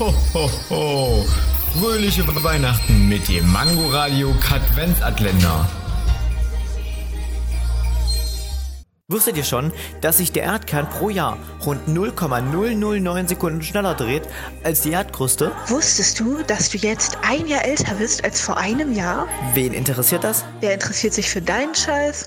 Ho, ho, ho. Fröhliche Weihnachten mit dem Mangoradio Katwenzatländer. Wusstet ihr schon, dass sich der Erdkern pro Jahr rund 0,009 Sekunden schneller dreht als die Erdkruste? Wusstest du, dass du jetzt ein Jahr älter bist als vor einem Jahr? Wen interessiert das? Wer interessiert sich für deinen Scheiß?